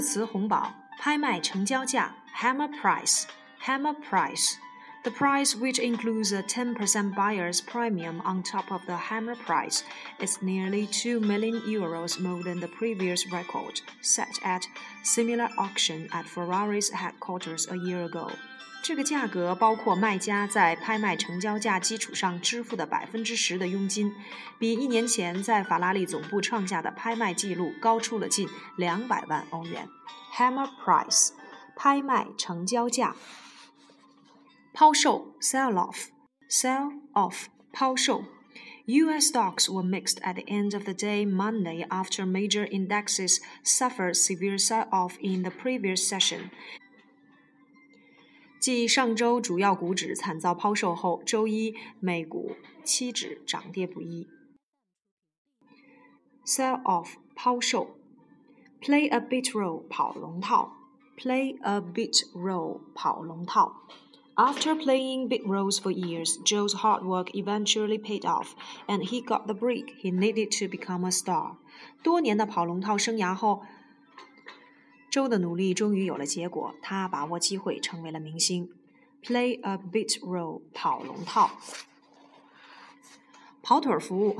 词红宝，拍卖成交价 hammer price，hammer price。The price, which includes a 10% buyer's premium on top of the hammer price, is nearly 2 million euros more than the previous record set at similar auction at Ferrari's headquarters a year ago. 这个价格包括卖家在拍卖成交价基础上支付的百分之十的佣金，比一年前在法拉利总部创下的拍卖记录高出了近两百万欧元。Hammer price，拍卖成交价。抛售 sell off sell off 抛售。U.S. stocks were mixed at the end of the day Monday after major indexes suffered severe sell-off in the previous session. 继上周主要股指惨遭抛售后，周一美股期指涨跌不一。Sell off 抛售，play a bit role 跑龙套，play a bit role 跑龙套。after playing big roles for years, Joe's hard work eventually paid off, and he got the break he needed to become a star. 多年的跑龙套生涯后， 周的努力终于有了结果，他把握机会成为了明星。Play a bit role，跑龙套。跑腿服务，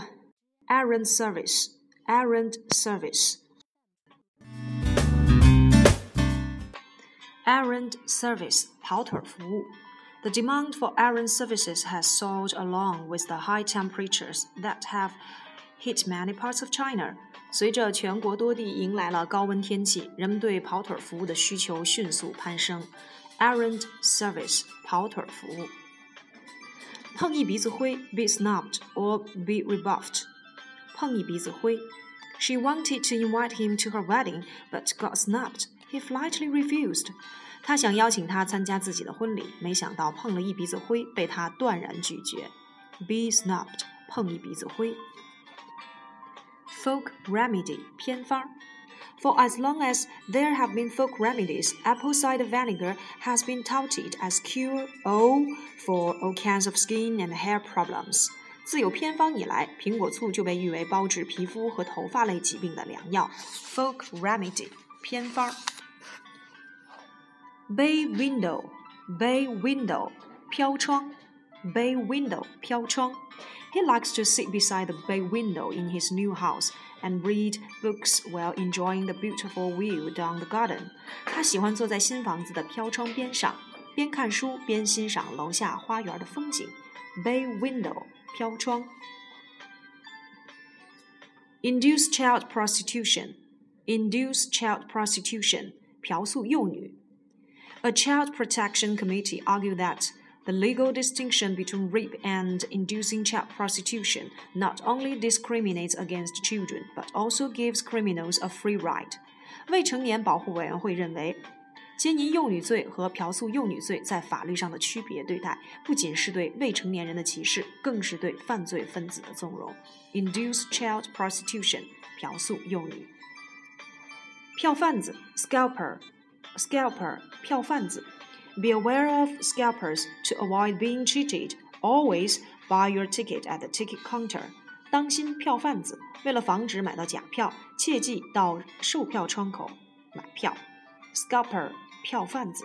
errand service，errand service。errand service 跑腿服务。the demand for errand services has soared along with the high temperatures that have hit many parts of China. 随着全国多地迎来了高温天气，人们对跑腿服务的需求迅速攀升。Errand service 跑腿服务。碰一鼻子灰，be snubbed or be rebuffed。碰一鼻子灰。She wanted to invite him to her wedding, but got snubbed. He flatly refused. 她想邀请他参加自己的婚礼，没想到碰了一鼻子灰，被他断然拒绝。Be snubbed，碰一鼻子灰。Folk remedy，偏方。For as long as there have been folk remedies, apple cider vinegar has been touted as cure all for all kinds of skin and hair problems. 自有偏方以来，苹果醋就被誉为包治皮肤和头发类疾病的良药。Folk remedy，偏方。bay window, bay window, 飘窗 ，bay window, 飘窗。He likes to sit beside the bay window in his new house and read books while enjoying the beautiful view down the garden. 他喜欢坐在新房子的飘窗边上，边看书边欣赏楼下花园的风景。Bay window, 飘窗。Induce child prostitution, induce child prostitution, 嫖宿幼女。a Child Protection Committee argued that the legal distinction between rape and inducing child prostitution not only discriminates against children, but also gives criminals a free ride. 未成年保护委员会认为，奸淫幼女罪和嫖宿幼女罪在法律上的区别对待，不仅是对未成年人的歧视，更是对犯罪分子的纵容。Induce child prostitution，嫖宿幼女。票贩子，scalper。scalper 票贩子。 Be aware of scalpers to avoid being cheated. Always buy your ticket at the ticket counter. 当心票贩子，为了防止买到假票，切记到售票窗口买票。Scalper 票贩子。